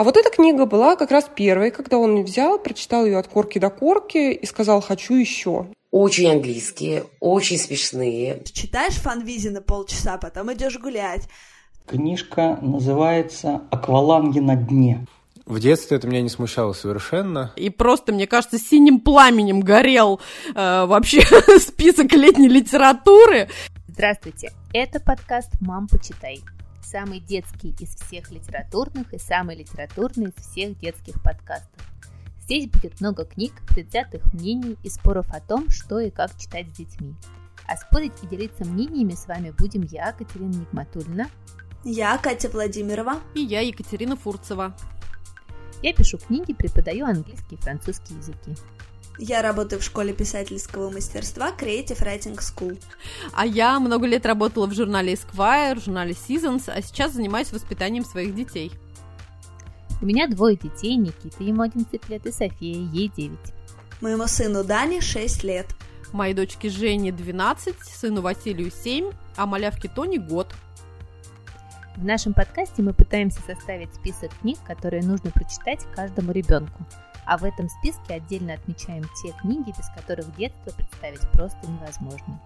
А вот эта книга была как раз первой, когда он взял, прочитал ее от корки до корки и сказал «хочу еще». Очень английские, очень смешные. Читаешь фанвизи на полчаса, потом идешь гулять. Книжка называется «Акваланги на дне». В детстве это меня не смущало совершенно. И просто, мне кажется, синим пламенем горел э, вообще список летней литературы. Здравствуйте, это подкаст «Мам, почитай». Самый детский из всех литературных и самый литературный из всех детских подкастов. Здесь будет много книг, предвзятых мнений и споров о том, что и как читать с детьми. А спорить и делиться мнениями с вами будем я, Катерина Нигматульна. Я, Катя Владимирова. И я, Екатерина Фурцева. Я пишу книги, преподаю английский и французский языки. Я работаю в школе писательского мастерства Creative Writing School. А я много лет работала в журнале Esquire, в журнале Seasons, а сейчас занимаюсь воспитанием своих детей. У меня двое детей, Никита, ему 11 лет, и София, ей 9. Моему сыну Дане 6 лет. Моей дочке Жене 12, сыну Василию 7, а малявке Тони год. В нашем подкасте мы пытаемся составить список книг, которые нужно прочитать каждому ребенку. А в этом списке отдельно отмечаем те книги, без которых детство представить просто невозможно.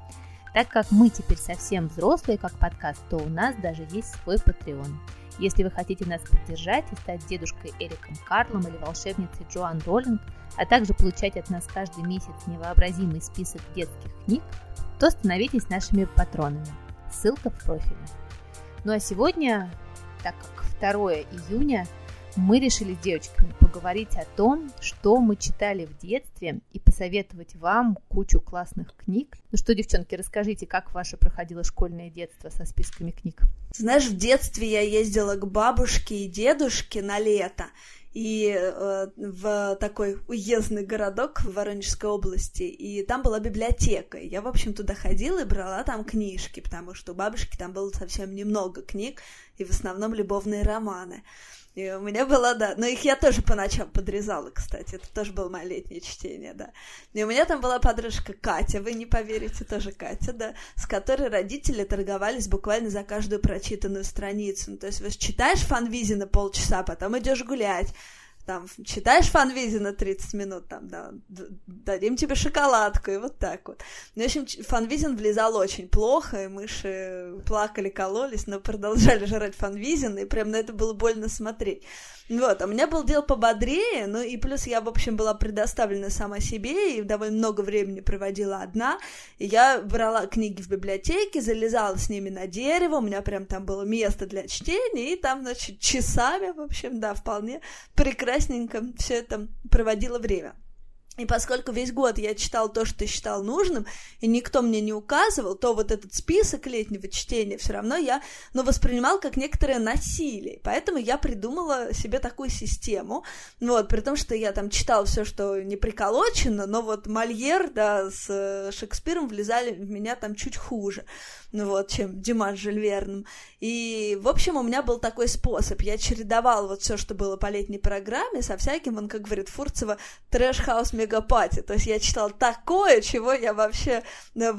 Так как мы теперь совсем взрослые, как подкаст, то у нас даже есть свой Patreon. Если вы хотите нас поддержать и стать дедушкой Эриком Карлом или волшебницей Джоан Роллинг, а также получать от нас каждый месяц невообразимый список детских книг, то становитесь нашими патронами. Ссылка в профиле. Ну а сегодня, так как 2 июня, мы решили с девочками поговорить о том, что мы читали в детстве и посоветовать вам кучу классных книг. Ну что, девчонки, расскажите, как ваше проходило школьное детство со списками книг? Знаешь, в детстве я ездила к бабушке и дедушке на лето, и э, в такой уездный городок в Воронежской области, и там была библиотека. Я, в общем, туда ходила и брала там книжки, потому что у бабушки там было совсем немного книг, и в основном любовные романы. И у меня была, да, но их я тоже по ночам подрезала, кстати, это тоже было мое летнее чтение, да. И у меня там была подружка Катя, вы не поверите, тоже Катя, да, с которой родители торговались буквально за каждую прочитанную страницу. Ну, то есть, вот читаешь фанвизи на полчаса, потом идешь гулять, там, читаешь Фонвизина 30 минут, там, да, дадим тебе шоколадку, и вот так вот. Ну, в общем, Фонвизин влезал очень плохо, и мыши плакали, кололись, но продолжали жрать Фонвизин, и прям на это было больно смотреть. Вот, а у меня был дед пободрее, ну и плюс я, в общем, была предоставлена сама себе и довольно много времени проводила одна. И я брала книги в библиотеке, залезала с ними на дерево, у меня прям там было место для чтения, и там, значит, часами, в общем, да, вполне прекрасненько все это проводила время. И поскольку весь год я читал то, что считал нужным, и никто мне не указывал, то вот этот список летнего чтения все равно я ну, воспринимал как некоторое насилие. Поэтому я придумала себе такую систему. Вот, при том, что я там читал все, что не приколочено, но вот Мольер, да, с э, Шекспиром влезали в меня там чуть хуже ну вот, чем Димаш Жюль Верном. И, в общем, у меня был такой способ. Я чередовал вот все, что было по летней программе, со всяким, он, как говорит Фурцева, trash house mega party. То есть я читал такое, чего я вообще э,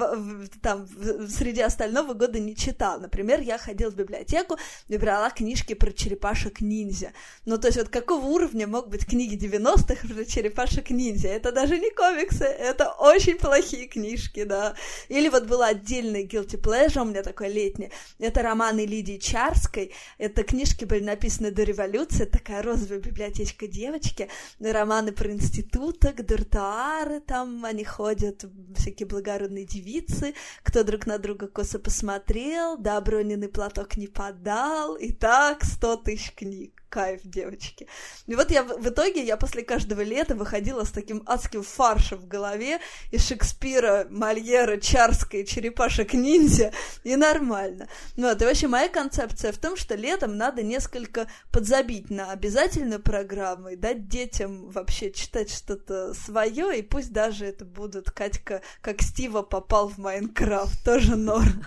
там среди остального года не читал. Например, я ходил в библиотеку брала книжки про черепашек-ниндзя. Ну, то есть вот какого уровня мог быть книги 90-х про черепашек-ниндзя? Это даже не комиксы, это очень плохие книжки, да. Или вот была отдельная guilty pleasure у меня такое летнее. Это романы Лидии Чарской. Это книжки были написаны до революции. Такая розовая библиотечка девочки. Романы про институток, дуртуары там. Они ходят, всякие благородные девицы. Кто друг на друга косо посмотрел. Да, броненный платок не подал. И так сто тысяч книг кайф, девочки. И вот я в итоге, я после каждого лета выходила с таким адским фаршем в голове из Шекспира, Мольера, Чарской, черепашек-ниндзя, и нормально. Ну вот, и вообще моя концепция в том, что летом надо несколько подзабить на обязательную программу и дать детям вообще читать что-то свое, и пусть даже это будут Катька, как Стива попал в Майнкрафт, тоже норм.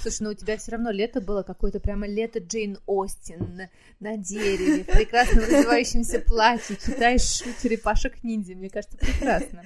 Слушай, ну у тебя все равно лето было какое-то прямо лето Джейн Остин на в прекрасном развивающемся платье, читаешь черепашек ниндзя. Мне кажется, прекрасно.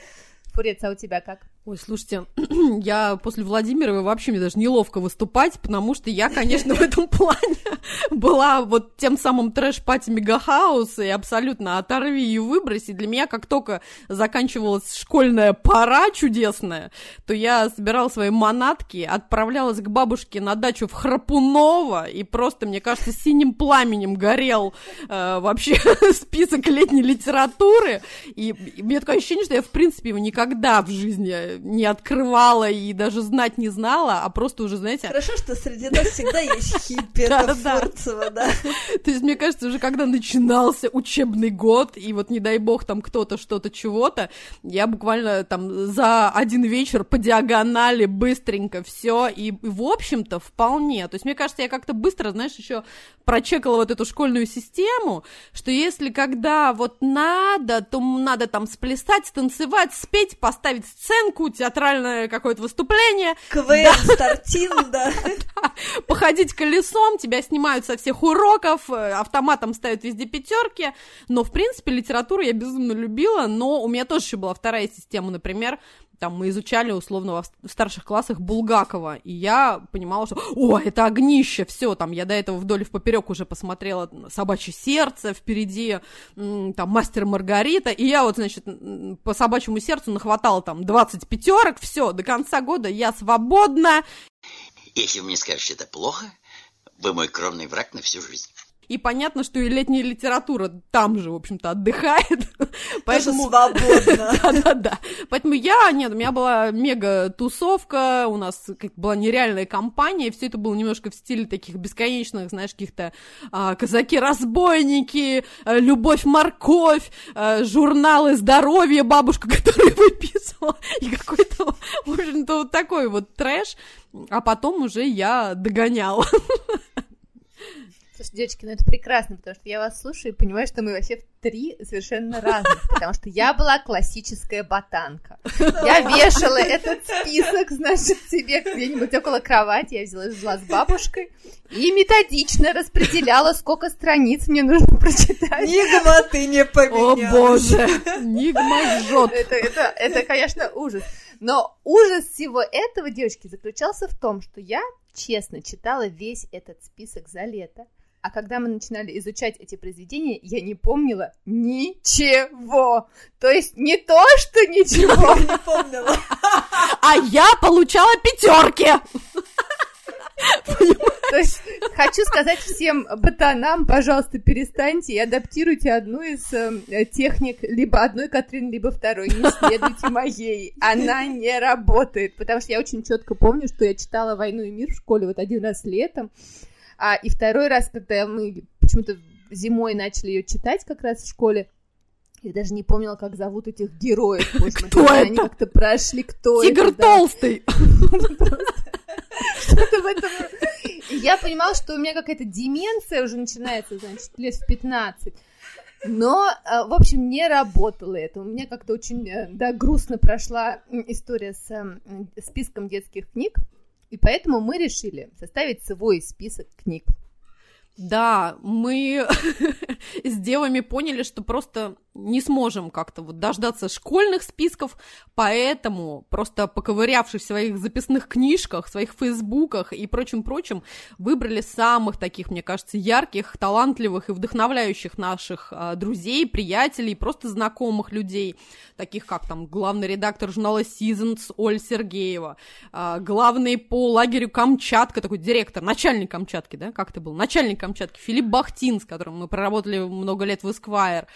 Фурец, а у тебя как? Ой, слушайте, я после Владимира вообще мне даже неловко выступать, потому что я, конечно, в этом плане была вот тем самым trash party mega house и абсолютно оторви и выброси. Для меня, как только заканчивалась школьная пора чудесная, то я собирала свои манатки, отправлялась к бабушке на дачу в Храпуново, и просто, мне кажется, синим пламенем горел э, вообще список летней литературы, и, и мне такое ощущение, что я, в принципе, его никогда в жизни не открывала и даже знать не знала, а просто уже, знаете... Хорошо, что среди нас всегда есть хиппи, это Фурцева, да. То есть, мне кажется, уже когда начинался учебный год, и вот, не дай бог, там кто-то что-то чего-то, я буквально там за один вечер по диагонали быстренько все, и, в общем-то, вполне. То есть, мне кажется, я как-то быстро, знаешь, еще прочекала вот эту школьную систему, что если когда вот надо, то надо там сплясать, танцевать, спеть, поставить сценку, какую театральное какое-то выступление. КВН, да. стартин, да. Походить колесом, тебя снимают со всех уроков, э, автоматом ставят везде пятерки. Но, в принципе, литературу я безумно любила, но у меня тоже еще была вторая система, например, там мы изучали условно в старших классах Булгакова, и я понимала, что, о, это огнище, все, там, я до этого вдоль в поперек уже посмотрела «Собачье сердце», впереди там «Мастер Маргарита», и я вот, значит, по «Собачьему сердцу» нахватала там 20 пятерок, все, до конца года я свободна. Если вы мне скажете, это плохо, вы мой кровный враг на всю жизнь. И понятно, что и летняя литература там же, в общем-то, отдыхает. Поэтому... свободно. Да-да-да. Поэтому я, нет, у меня была мега-тусовка, у нас как была нереальная компания, все это было немножко в стиле таких бесконечных, знаешь, каких-то а, казаки-разбойники, а, любовь-морковь, а, журналы здоровья бабушка, которая выписывала, и какой-то, в общем-то, вот такой вот трэш, а потом уже я догоняла. Слушай, девочки, ну это прекрасно, потому что я вас слушаю и понимаю, что мы вообще в три совершенно разных, потому что я была классическая ботанка. Я вешала этот список, значит, себе где-нибудь около кровати, я взяла жила с бабушкой и методично распределяла, сколько страниц мне нужно прочитать. Нигма, ты не поменялась. О, боже, Нигма жжет. Это, это, это, конечно, ужас. Но ужас всего этого, девочки, заключался в том, что я честно читала весь этот список за лето. А когда мы начинали изучать эти произведения, я не помнила ничего. То есть не то, что ничего. Не помнила. А я получала пятерки. То есть хочу сказать всем ботанам, пожалуйста, перестаньте и адаптируйте одну из э, техник, либо одной Катрин, либо второй. Не следуйте моей. Она не работает. Потому что я очень четко помню, что я читала «Войну и мир» в школе вот один раз летом. А, и второй раз, когда мы почему-то зимой начали ее читать как раз в школе, я даже не помнила, как зовут этих героев. Кто это? Они как-то прошли, кто Тигр это. толстый! Что-то в этом... Я понимала, что у меня какая-то деменция уже начинается, значит, лет в 15. Но, а, в общем, не работало это. У меня как-то очень, э, да, грустно прошла история с списком детских книг. И поэтому мы решили составить свой список книг. Да, мы с девами поняли, что просто не сможем как-то вот дождаться школьных списков, поэтому просто поковырявшись в своих записных книжках, своих фейсбуках и прочим-прочим, выбрали самых таких, мне кажется, ярких, талантливых и вдохновляющих наших а, друзей, приятелей, просто знакомых людей, таких как там главный редактор журнала Seasons Оль Сергеева, а, главный по лагерю Камчатка, такой директор, начальник Камчатки, да, как это был, начальник Камчатки, Филипп Бахтин, с которым мы проработали много лет в Esquire,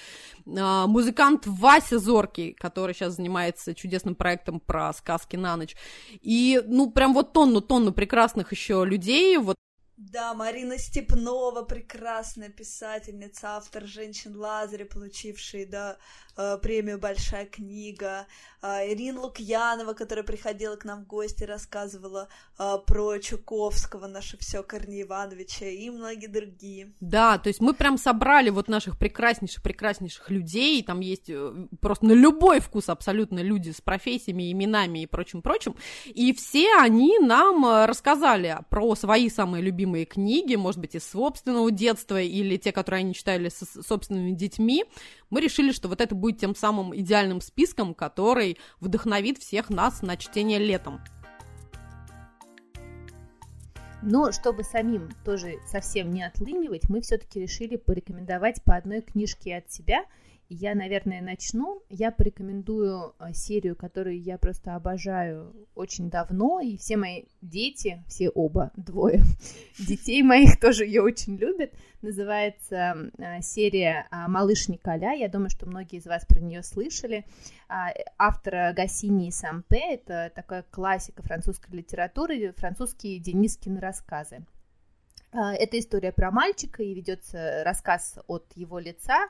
музыкант Вася Зоркий, который сейчас занимается чудесным проектом про сказки на ночь. И, ну, прям вот тонну-тонну прекрасных еще людей, вот да, Марина Степнова, прекрасная писательница, автор «Женщин Лазаря», получившая да, премию «Большая книга», а, Ирина Лукьянова, которая приходила к нам в гости, рассказывала а, про Чуковского, наше все Корнея Ивановича и многие другие. Да, то есть мы прям собрали вот наших прекраснейших-прекраснейших людей, там есть э, просто на любой вкус абсолютно люди с профессиями, именами и прочим-прочим, и все они нам э, рассказали про свои самые любимые книги, может быть, из собственного детства или те, которые они читали со собственными детьми, мы решили, что вот это будет тем самым идеальным списком, который вдохновит всех нас на чтение летом. Но чтобы самим тоже совсем не отлынивать, мы все-таки решили порекомендовать по одной книжке от себя – я, наверное, начну. Я порекомендую а, серию, которую я просто обожаю очень давно, и все мои дети, все оба, двое детей моих тоже ее очень любят. Называется а, серия а, «Малыш Николя». Я думаю, что многие из вас про нее слышали. Автора Гассини и Сампе. Это такая классика французской литературы, французские Денискины рассказы. Это история про мальчика, и ведется рассказ от его лица, а,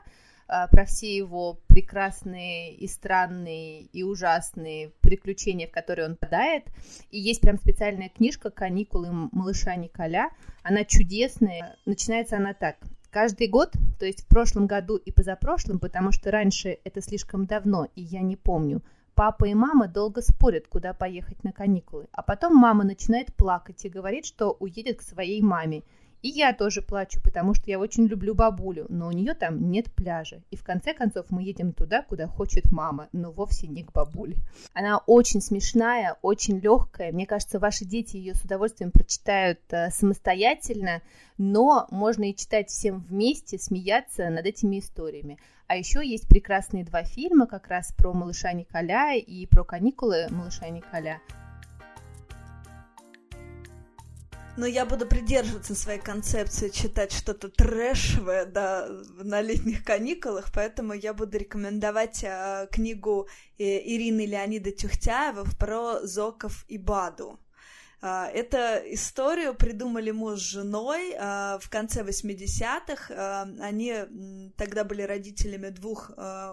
про все его прекрасные и странные и ужасные приключения, в которые он попадает. И есть прям специальная книжка «Каникулы малыша Николя». Она чудесная. Начинается она так. Каждый год, то есть в прошлом году и позапрошлом, потому что раньше это слишком давно, и я не помню, папа и мама долго спорят, куда поехать на каникулы. А потом мама начинает плакать и говорит, что уедет к своей маме. И я тоже плачу, потому что я очень люблю бабулю, но у нее там нет пляжа. И в конце концов мы едем туда, куда хочет мама, но вовсе не к бабуле. Она очень смешная, очень легкая. Мне кажется, ваши дети ее с удовольствием прочитают э, самостоятельно, но можно и читать всем вместе, смеяться над этими историями. А еще есть прекрасные два фильма как раз про малыша Николя и про каникулы малыша Николя. Но я буду придерживаться своей концепции читать что-то трэшевое да, на летних каникулах, поэтому я буду рекомендовать э, книгу э, Ирины Леонида Тюхтяева про Зоков и Баду. А, эту историю придумали муж с женой а, в конце 80-х. А, они тогда были родителями двух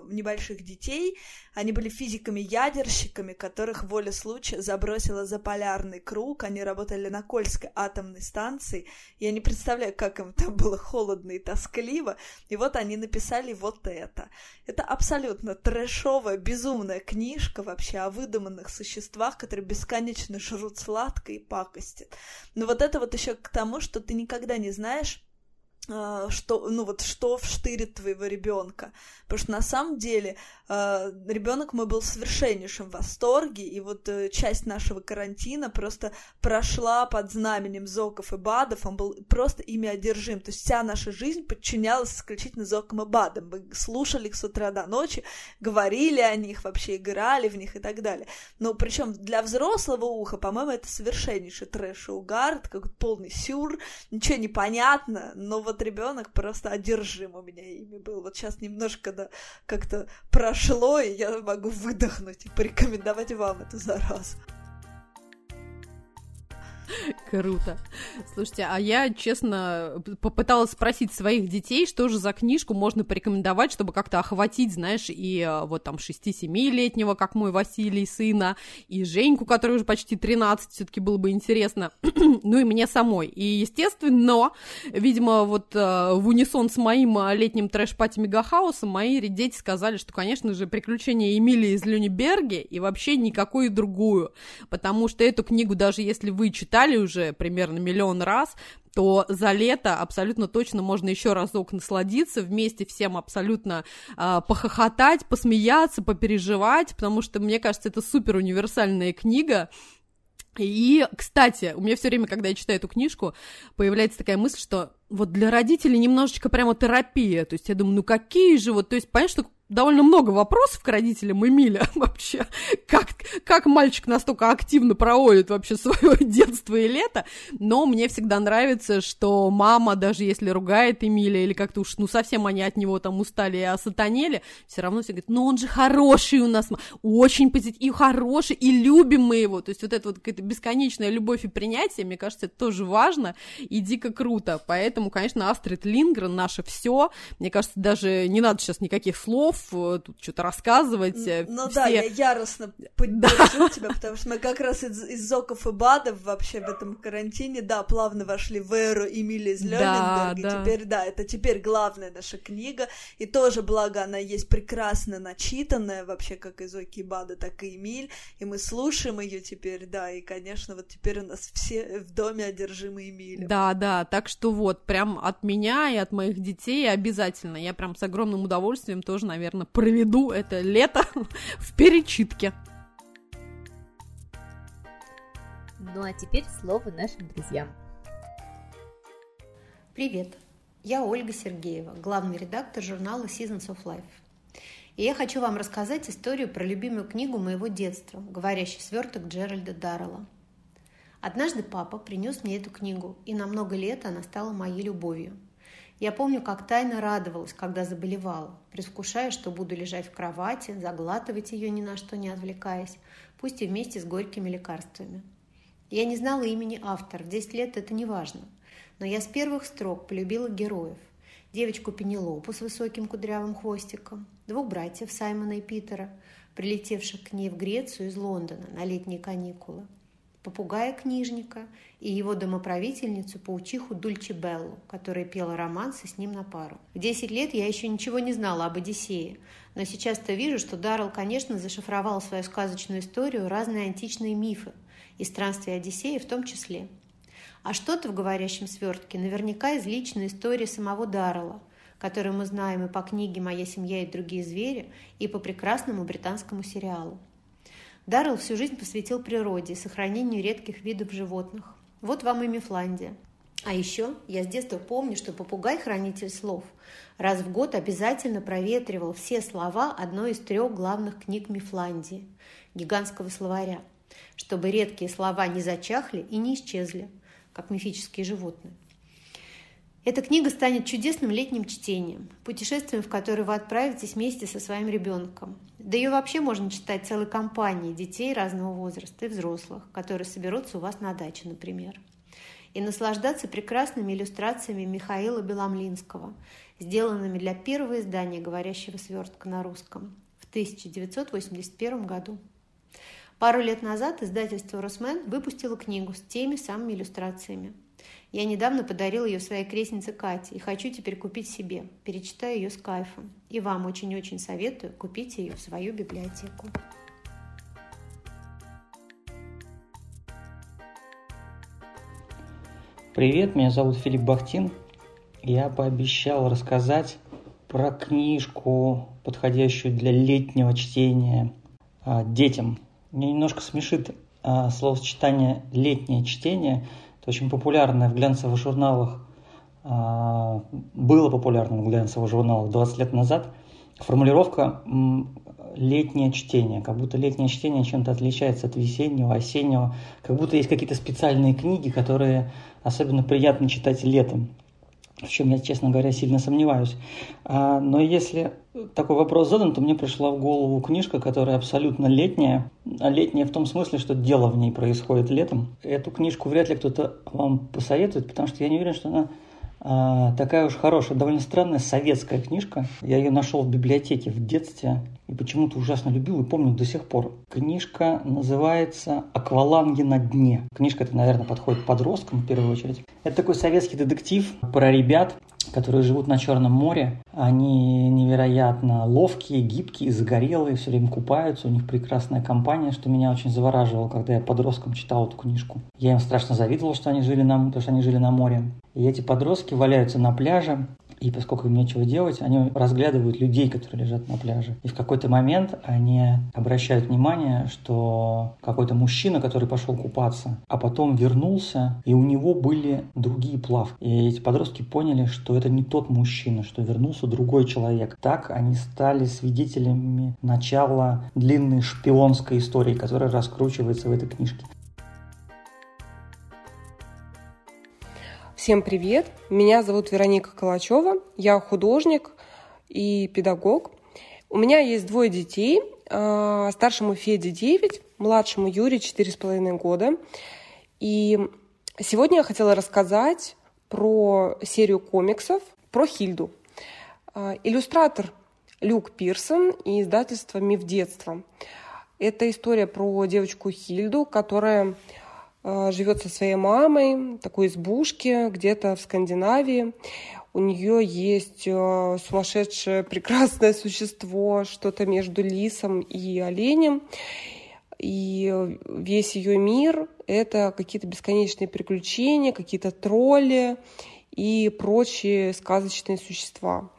небольших детей. Они были физиками-ядерщиками, которых воля случая забросила за полярный круг. Они работали на Кольской атомной станции. Я не представляю, как им там было холодно и тоскливо. И вот они написали вот это. Это абсолютно трэшовая, безумная книжка вообще о выдуманных существах, которые бесконечно жрут сладкое и пакостит. Но вот это вот еще к тому, что ты никогда не знаешь, что, ну вот, что вштырит твоего ребенка. Потому что на самом деле э, ребенок мой был в совершеннейшем восторге, и вот э, часть нашего карантина просто прошла под знаменем Зоков и Бадов, он был просто ими одержим. То есть вся наша жизнь подчинялась исключительно Зокам и Бадам. Мы слушали их с утра до ночи, говорили о них, вообще играли в них и так далее. Но причем для взрослого уха, по-моему, это совершеннейший трэш и угар, это какой-то полный сюр, ничего не понятно, но вот ребенок просто одержим у меня ими был. Вот сейчас немножко да, как-то прошло, и я могу выдохнуть и порекомендовать вам эту заразу. Круто. Слушайте, а я, честно, попыталась спросить своих детей, что же за книжку можно порекомендовать, чтобы как-то охватить, знаешь, и э, вот там 6-7-летнего, как мой Василий, сына, и Женьку, который уже почти 13, все таки было бы интересно, ну и мне самой. И, естественно, видимо, вот э, в унисон с моим э, летним трэш-пати Мегахаусом мои дети сказали, что, конечно же, приключения Эмилии из Люниберги и вообще никакую другую, потому что эту книгу, даже если вы читаете читали уже примерно миллион раз, то за лето абсолютно точно можно еще разок насладиться, вместе всем абсолютно э, похохотать, посмеяться, попереживать, потому что, мне кажется, это супер универсальная книга, и, кстати, у меня все время, когда я читаю эту книжку, появляется такая мысль, что вот для родителей немножечко прямо терапия. То есть я думаю, ну какие же вот, то есть понятно, что довольно много вопросов к родителям Эмиля вообще. Как, как мальчик настолько активно проводит вообще свое детство и лето. Но мне всегда нравится, что мама, даже если ругает Эмиля или как-то уж, ну, совсем они от него там устали и осатанели, все равно все говорят, ну, он же хороший у нас, очень позитивный, и хороший, и любим мы его. То есть вот это вот какая-то бесконечная любовь и принятие, мне кажется, это тоже важно и дико круто. Поэтому, конечно, Астрид Лингрен наше все. Мне кажется, даже не надо сейчас никаких слов, э, тут что-то рассказывать. Э, ну все... да, я яростно поддержу тебя, потому что мы как раз из, из Зоков и Бадов вообще в этом карантине, да, плавно вошли в эру Эмили из Лёненберга, да, да. теперь, да, это теперь главная наша книга, и тоже, благо, она есть прекрасно начитанная, вообще, как и Зоки и Бада, так и Эмиль, и мы слушаем ее теперь, да, и, конечно, вот теперь у нас все в доме одержимы Эмилем. Да, да, так что вот, прям от меня и от моих детей обязательно, я прям с огромным удовольствием тоже, наверное, проведу это лето в перечитке. Ну а теперь слово нашим друзьям. Привет, я Ольга Сергеева, главный редактор журнала Seasons of Life. И я хочу вам рассказать историю про любимую книгу моего детства «Говорящий сверток Джеральда Даррелла». Однажды папа принес мне эту книгу, и на много лет она стала моей любовью. Я помню, как тайно радовалась, когда заболевала, предвкушая, что буду лежать в кровати, заглатывать ее ни на что не отвлекаясь, пусть и вместе с горькими лекарствами. Я не знала имени автора, в 10 лет это не важно – но я с первых строк полюбила героев. Девочку Пенелопу с высоким кудрявым хвостиком, двух братьев Саймона и Питера, прилетевших к ней в Грецию из Лондона на летние каникулы, попугая-книжника и его домоправительницу паучиху Дульче Беллу, которая пела романсы с ним на пару. В 10 лет я еще ничего не знала об Одиссее, но сейчас-то вижу, что Даррелл, конечно, зашифровал свою сказочную историю разные античные мифы, и странствия Одиссея в том числе – а что-то в говорящем свертке наверняка из личной истории самого Даррелла, которую мы знаем и по книге «Моя семья и другие звери», и по прекрасному британскому сериалу. Даррелл всю жизнь посвятил природе и сохранению редких видов животных. Вот вам и Мифландия. А еще я с детства помню, что попугай-хранитель слов раз в год обязательно проветривал все слова одной из трех главных книг Мифландии – гигантского словаря, чтобы редкие слова не зачахли и не исчезли – как мифические животные. Эта книга станет чудесным летним чтением, путешествием, в которое вы отправитесь вместе со своим ребенком. Да ее вообще можно читать целой компанией детей разного возраста и взрослых, которые соберутся у вас на даче, например. И наслаждаться прекрасными иллюстрациями Михаила Беломлинского, сделанными для первого издания «Говорящего свертка» на русском в 1981 году. Пару лет назад издательство «Росмен» выпустило книгу с теми самыми иллюстрациями. Я недавно подарила ее своей крестнице Кате и хочу теперь купить себе. Перечитаю ее с кайфом. И вам очень-очень советую купить ее в свою библиотеку. Привет, меня зовут Филипп Бахтин. Я пообещал рассказать про книжку, подходящую для летнего чтения а, детям. Мне немножко смешит а, словосочетание «летнее чтение». Это очень популярное в глянцевых журналах, а, было популярным в глянцевых журналах 20 лет назад. Формулировка «летнее чтение», как будто летнее чтение чем-то отличается от весеннего, осеннего, как будто есть какие-то специальные книги, которые особенно приятно читать летом в чем я, честно говоря, сильно сомневаюсь. А, но если такой вопрос задан, то мне пришла в голову книжка, которая абсолютно летняя. А летняя в том смысле, что дело в ней происходит летом. Эту книжку вряд ли кто-то вам посоветует, потому что я не уверен, что она такая уж хорошая, довольно странная советская книжка. Я ее нашел в библиотеке в детстве и почему-то ужасно любил и помню до сих пор. Книжка называется «Акваланги на дне». Книжка эта, наверное, подходит подросткам в первую очередь. Это такой советский детектив про ребят, которые живут на Черном море. Они невероятно ловкие, гибкие, загорелые, все время купаются. У них прекрасная компания, что меня очень завораживало, когда я подростком читал эту книжку. Я им страшно завидовал, что они жили на, потому что они жили на море. И эти подростки валяются на пляже, и поскольку им нечего делать, они разглядывают людей, которые лежат на пляже. И в какой-то момент они обращают внимание, что какой-то мужчина, который пошел купаться, а потом вернулся, и у него были другие плавки. И эти подростки поняли, что это не тот мужчина, что вернулся другой человек. Так они стали свидетелями начала длинной шпионской истории, которая раскручивается в этой книжке. Всем привет! Меня зовут Вероника Калачева, я художник и педагог. У меня есть двое детей, а, старшему Феде 9, младшему Юре 4,5 года. И сегодня я хотела рассказать про серию комиксов про Хильду. А, иллюстратор Люк Пирсон и издательство «Миф детства». Это история про девочку Хильду, которая живет со своей мамой такой избушке где-то в Скандинавии. У нее есть э, сумасшедшее прекрасное существо, что-то между лисом и оленем. И весь ее мир — это какие-то бесконечные приключения, какие-то тролли и прочие сказочные существа.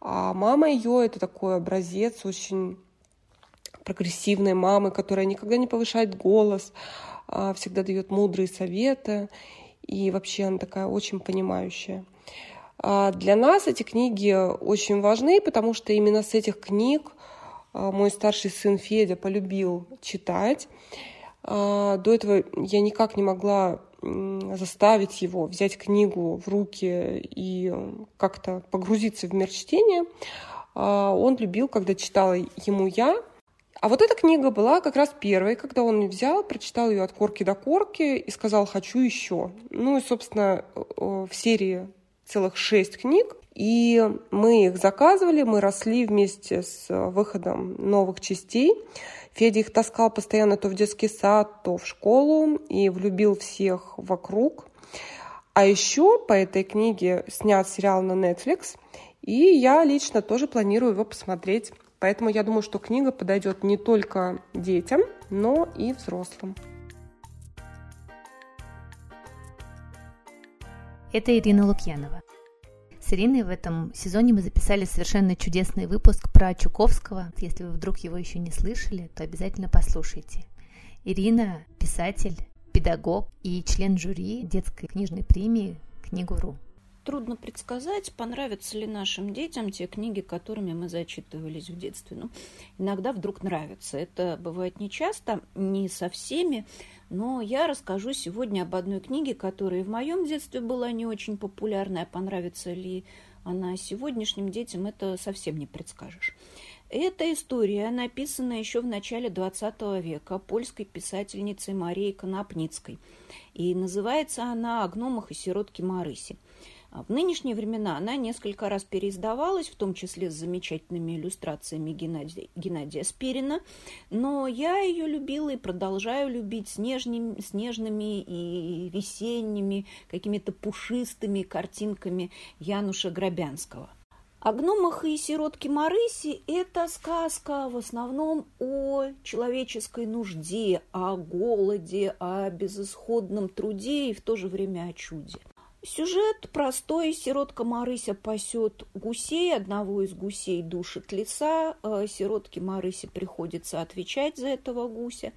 А мама ее — это такой образец очень прогрессивной мамы, которая никогда не повышает голос, а всегда дает мудрые советы, и вообще она такая очень понимающая. А для нас эти книги очень важны, потому что именно с этих книг а, мой старший сын Федя полюбил читать. А, до этого я никак не могла заставить его взять книгу в руки и как-то погрузиться в мир чтения. Он любил, когда читала ему я, а вот эта книга была как раз первой, когда он взял, прочитал ее от корки до корки и сказал «хочу еще». Ну и, собственно, в серии целых шесть книг. И мы их заказывали, мы росли вместе с выходом новых частей. Федя их таскал постоянно то в детский сад, то в школу и влюбил всех вокруг. А еще по этой книге снят сериал на Netflix, и я лично тоже планирую его посмотреть Поэтому я думаю, что книга подойдет не только детям, но и взрослым. Это Ирина Лукьянова. С Ириной в этом сезоне мы записали совершенно чудесный выпуск про Чуковского. Если вы вдруг его еще не слышали, то обязательно послушайте. Ирина – писатель, педагог и член жюри детской книжной премии «Книгу.ру» трудно предсказать, понравятся ли нашим детям те книги, которыми мы зачитывались в детстве. Ну, иногда вдруг нравятся. Это бывает не часто, не со всеми, но я расскажу сегодня об одной книге, которая в моем детстве была не очень популярная. Понравится ли она сегодняшним детям, это совсем не предскажешь. Эта история написана еще в начале XX века польской писательницей Марией Конопницкой. И называется она «О гномах и сиротке Марыси». А в нынешние времена она несколько раз переиздавалась, в том числе с замечательными иллюстрациями Геннадия, Геннадия Спирина, но я ее любила и продолжаю любить снежными, снежными и весенними, какими-то пушистыми картинками Януша Грабянского. О гномах и сиротке Марыси – это сказка в основном о человеческой нужде, о голоде, о безысходном труде и в то же время о чуде. Сюжет простой. Сиротка Марыся пасет гусей. Одного из гусей душит лиса. Э, сиротке Марысе приходится отвечать за этого гуся.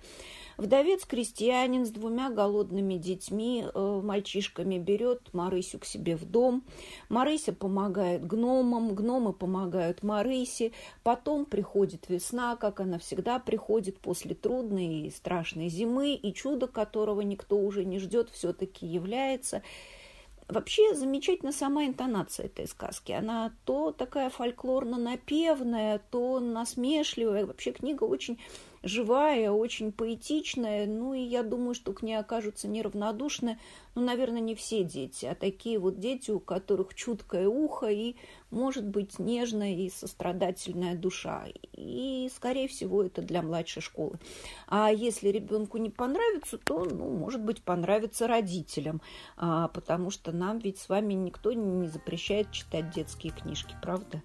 Вдовец-крестьянин с двумя голодными детьми, э, мальчишками, берет Марысю к себе в дом. Марыся помогает гномам, гномы помогают Марысе. Потом приходит весна, как она всегда приходит после трудной и страшной зимы, и чудо, которого никто уже не ждет, все-таки является – Вообще замечательна сама интонация этой сказки. Она то такая фольклорно-напевная, то насмешливая. Вообще книга очень живая, очень поэтичная, ну и я думаю, что к ней окажутся неравнодушны, ну, наверное, не все дети, а такие вот дети, у которых чуткое ухо и, может быть, нежная и сострадательная душа. И, скорее всего, это для младшей школы. А если ребенку не понравится, то, ну, может быть, понравится родителям, а, потому что нам ведь с вами никто не запрещает читать детские книжки, правда?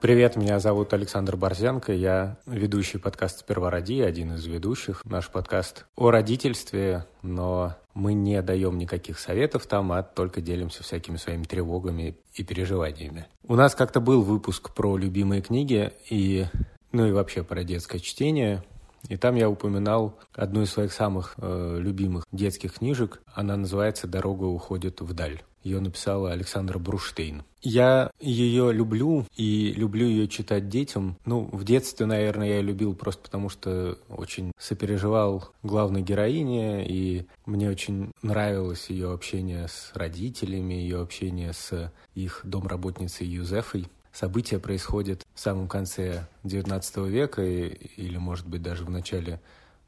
Привет, меня зовут Александр Борзенко, я ведущий подкаста «Сперва роди», один из ведущих. Наш подкаст о родительстве, но мы не даем никаких советов там, а только делимся всякими своими тревогами и переживаниями. У нас как-то был выпуск про любимые книги и, ну и вообще про детское чтение. И там я упоминал одну из своих самых э, любимых детских книжек. Она называется «Дорога уходит вдаль». Ее написала Александра Бруштейн. Я ее люблю и люблю ее читать детям. Ну, в детстве, наверное, я любил просто потому, что очень сопереживал главной героине, и мне очень нравилось ее общение с родителями, ее общение с их домработницей Юзефой. События происходят в самом конце XIX века или, может быть, даже в начале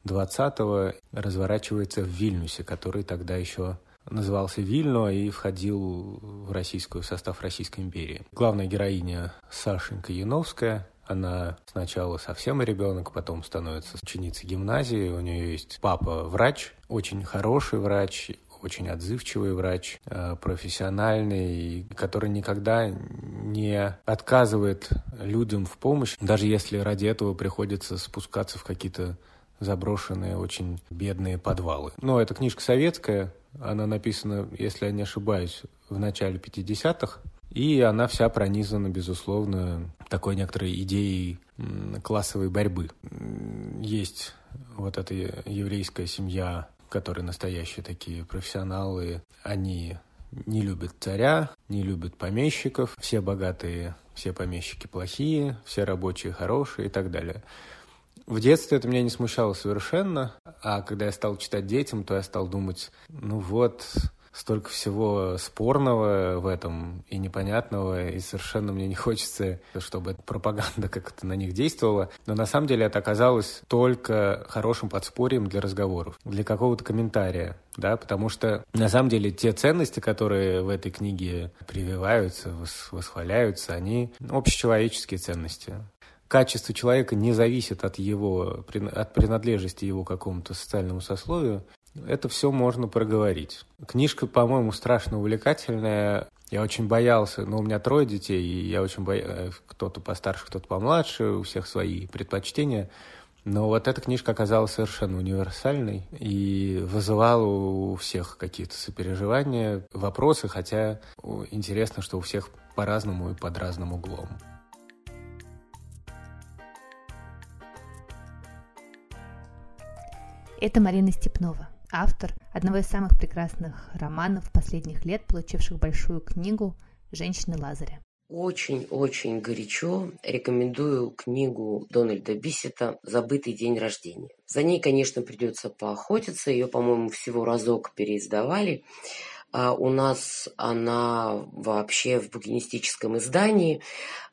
20-го разворачивается в Вильнюсе, который тогда еще назывался Вильно и входил в российскую в состав Российской империи. Главная героиня Сашенька Яновская, она сначала совсем ребенок, потом становится ученицей гимназии. У нее есть папа врач, очень хороший врач, очень отзывчивый врач, э, профессиональный, который никогда не отказывает людям в помощи, даже если ради этого приходится спускаться в какие-то заброшенные, очень бедные подвалы. Но эта книжка советская, она написана, если я не ошибаюсь, в начале 50-х, и она вся пронизана, безусловно, такой некоторой идеей классовой борьбы. Есть вот эта еврейская семья, которые настоящие такие профессионалы, они не любят царя, не любят помещиков, все богатые, все помещики плохие, все рабочие хорошие и так далее. В детстве это меня не смущало совершенно, а когда я стал читать детям, то я стал думать, ну вот, столько всего спорного в этом и непонятного, и совершенно мне не хочется, чтобы эта пропаганда как-то на них действовала. Но на самом деле это оказалось только хорошим подспорьем для разговоров, для какого-то комментария, да, потому что на самом деле те ценности, которые в этой книге прививаются, восхваляются, они общечеловеческие ценности качество человека не зависит от его, от принадлежности его какому-то социальному сословию, это все можно проговорить. Книжка, по-моему, страшно увлекательная. Я очень боялся, но у меня трое детей, и я очень боялся, кто-то постарше, кто-то помладше, у всех свои предпочтения. Но вот эта книжка оказалась совершенно универсальной и вызывала у всех какие-то сопереживания, вопросы, хотя интересно, что у всех по-разному и под разным углом. Это Марина Степнова, автор одного из самых прекрасных романов последних лет, получивших большую книгу «Женщины Лазаря». Очень-очень горячо рекомендую книгу Дональда Бисета «Забытый день рождения». За ней, конечно, придется поохотиться. Ее, по-моему, всего разок переиздавали. А у нас она вообще в букинистическом издании.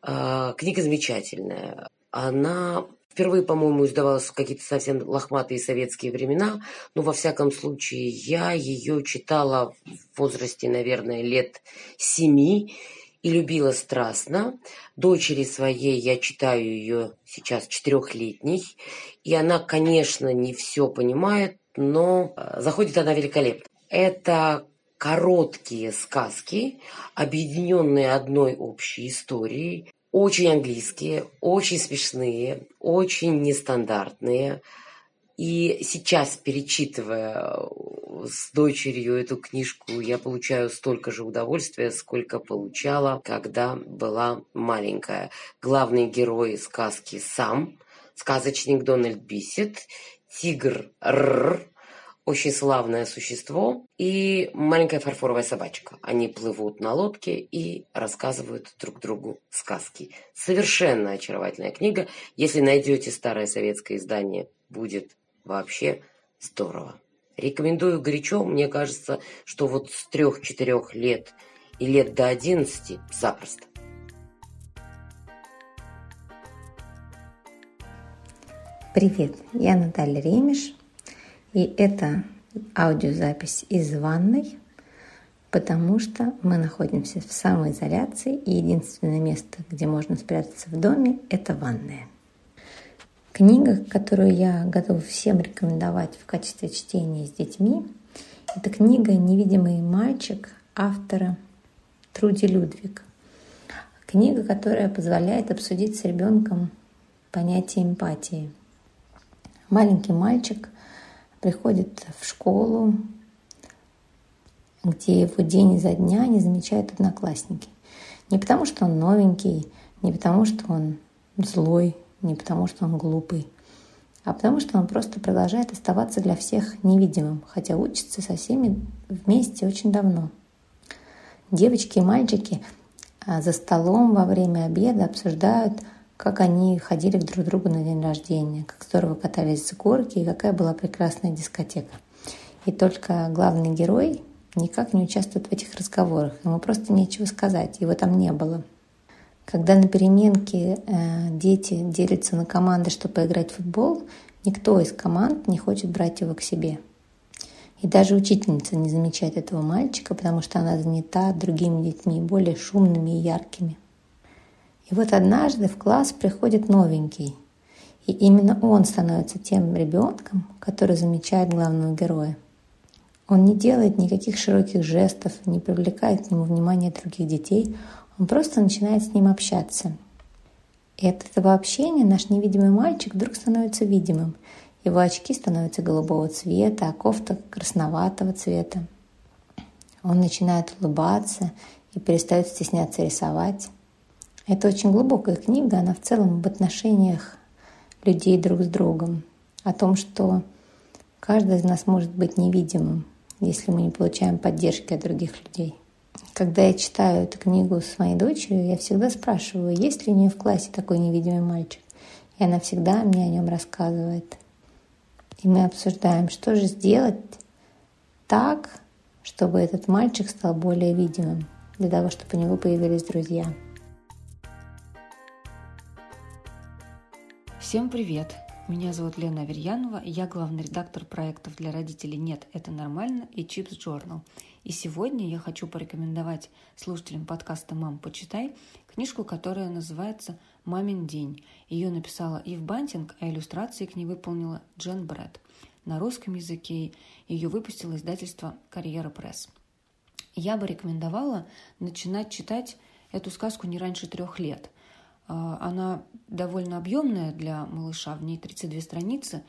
А, книга замечательная. Она Впервые, по-моему, издавалась в какие-то совсем лохматые советские времена, но во всяком случае я ее читала в возрасте, наверное, лет семи и любила страстно. Дочери своей я читаю ее сейчас четырехлетней, и она, конечно, не все понимает, но э, заходит она великолепно. Это короткие сказки, объединенные одной общей историей, очень английские, очень смешные, очень нестандартные. И сейчас, перечитывая э, с дочерью эту книжку, я получаю столько же удовольствия, сколько получала, когда была маленькая. Главный герой сказки сам, сказочник Дональд Бисет, тигр Р, очень славное существо и маленькая фарфоровая собачка. Они плывут на лодке и рассказывают друг другу сказки. Совершенно очаровательная книга. Если найдете старое советское издание, будет вообще здорово. Рекомендую горячо. Мне кажется, что вот с трех-четырех лет и лет до одиннадцати запросто. Привет, я Наталья Ремеш, и это аудиозапись из ванной, потому что мы находимся в самоизоляции, и единственное место, где можно спрятаться в доме, это ванная. Книга, которую я готова всем рекомендовать в качестве чтения с детьми, это книга «Невидимый мальчик» автора Труди Людвиг. Книга, которая позволяет обсудить с ребенком понятие эмпатии. Маленький мальчик приходит в школу, где его день изо дня не замечают одноклассники. Не потому, что он новенький, не потому, что он злой, не потому, что он глупый, а потому, что он просто продолжает оставаться для всех невидимым, хотя учится со всеми вместе очень давно. Девочки и мальчики а, за столом во время обеда обсуждают – как они ходили друг к другу на день рождения, как здорово катались с горки и какая была прекрасная дискотека. И только главный герой никак не участвует в этих разговорах. Ему просто нечего сказать, его там не было. Когда на переменке э, дети делятся на команды, чтобы поиграть в футбол, никто из команд не хочет брать его к себе. И даже учительница не замечает этого мальчика, потому что она занята другими детьми, более шумными и яркими. И вот однажды в класс приходит новенький. И именно он становится тем ребенком, который замечает главного героя. Он не делает никаких широких жестов, не привлекает к нему внимания других детей, он просто начинает с ним общаться. И от этого общения наш невидимый мальчик вдруг становится видимым. Его очки становятся голубого цвета, а кофта красноватого цвета. Он начинает улыбаться и перестает стесняться рисовать. Это очень глубокая книга, она в целом об отношениях людей друг с другом, о том, что каждый из нас может быть невидимым, если мы не получаем поддержки от других людей. Когда я читаю эту книгу с моей дочерью, я всегда спрашиваю, есть ли у нее в классе такой невидимый мальчик. И она всегда мне о нем рассказывает. И мы обсуждаем, что же сделать так, чтобы этот мальчик стал более видимым, для того, чтобы у него появились друзья. Всем привет! Меня зовут Лена Аверьянова, я главный редактор проектов для родителей «Нет, это нормально» и «Чипс Journal. И сегодня я хочу порекомендовать слушателям подкаста «Мам, почитай» книжку, которая называется «Мамин день». Ее написала Ив Бантинг, а иллюстрации к ней выполнила Джен Брэд. На русском языке ее выпустило издательство «Карьера пресс». Я бы рекомендовала начинать читать эту сказку не раньше трех лет – она довольно объемная для малыша, в ней 32 страницы.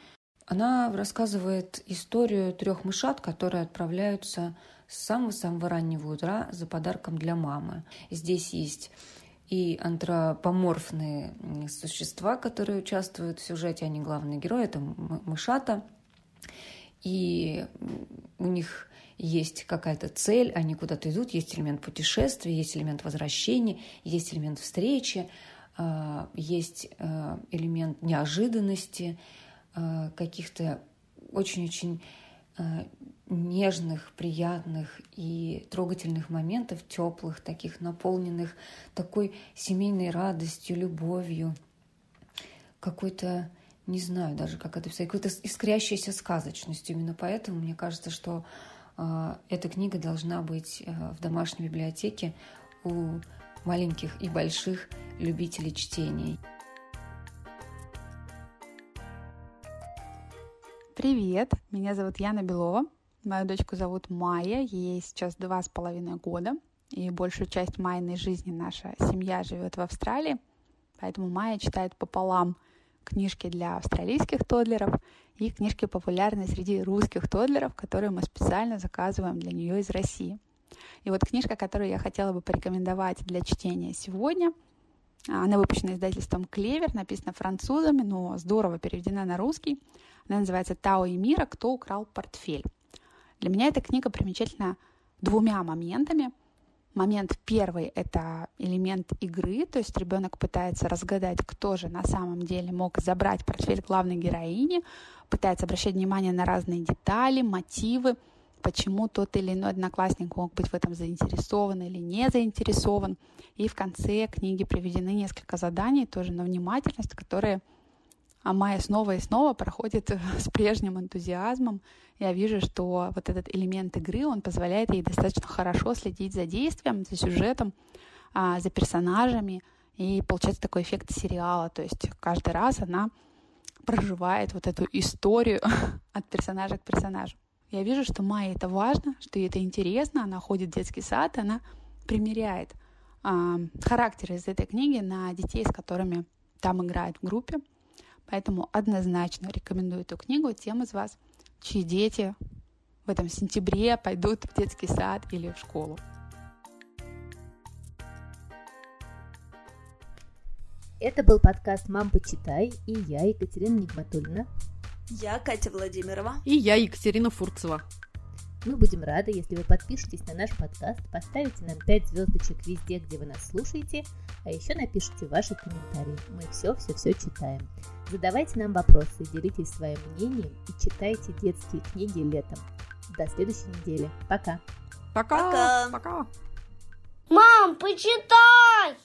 Она рассказывает историю трех мышат, которые отправляются с самого-самого раннего утра за подарком для мамы. Здесь есть и антропоморфные существа, которые участвуют в сюжете, они главные герои, это мышата. И у них есть какая-то цель, они куда-то идут, есть элемент путешествия, есть элемент возвращения, есть элемент встречи. А, есть а, элемент неожиданности, а, каких-то очень-очень нежных, приятных и трогательных моментов, теплых, таких наполненных такой семейной радостью, любовью, какой-то, не знаю даже, как это писать, какой-то искрящейся сказочностью. Именно поэтому мне кажется, что эта книга должна быть в домашней библиотеке у маленьких и больших любителей чтений. Привет, меня зовут Яна Белова. Мою дочку зовут Майя, ей сейчас два с половиной года. И большую часть Майной жизни наша семья живет в Австралии. Поэтому Майя читает пополам книжки для австралийских тодлеров и книжки популярные среди русских тодлеров, которые мы специально заказываем для нее из России – и вот книжка, которую я хотела бы порекомендовать для чтения сегодня, она выпущена издательством «Клевер», написана французами, но здорово переведена на русский. Она называется «Тао и Мира. Кто украл портфель?». Для меня эта книга примечательна двумя моментами. Момент первый – это элемент игры, то есть ребенок пытается разгадать, кто же на самом деле мог забрать портфель главной героини, пытается обращать внимание на разные детали, мотивы – почему тот или иной одноклассник мог быть в этом заинтересован или не заинтересован. И в конце книги приведены несколько заданий тоже на внимательность, которые Амая снова и снова проходит с прежним энтузиазмом. Я вижу, что вот этот элемент игры, он позволяет ей достаточно хорошо следить за действием, за сюжетом, а, за персонажами, и получается такой эффект сериала. То есть каждый раз она проживает вот эту историю от персонажа к персонажу. Я вижу, что Майе это важно, что ей это интересно, она ходит в детский сад, она примеряет э, характер из этой книги на детей, с которыми там играет в группе. Поэтому однозначно рекомендую эту книгу тем из вас, чьи дети в этом сентябре пойдут в детский сад или в школу. Это был подкаст «Мам, почитай» и я, Екатерина Нигматульна. Я Катя Владимирова. И я Екатерина Фурцева. Мы будем рады, если вы подпишетесь на наш подкаст, поставите нам 5 звездочек везде, где вы нас слушаете, а еще напишите ваши комментарии. Мы все-все-все читаем. Задавайте нам вопросы, делитесь своим мнением и читайте детские книги летом. До следующей недели. Пока. Пока. Пока. Пока. Мам, почитай!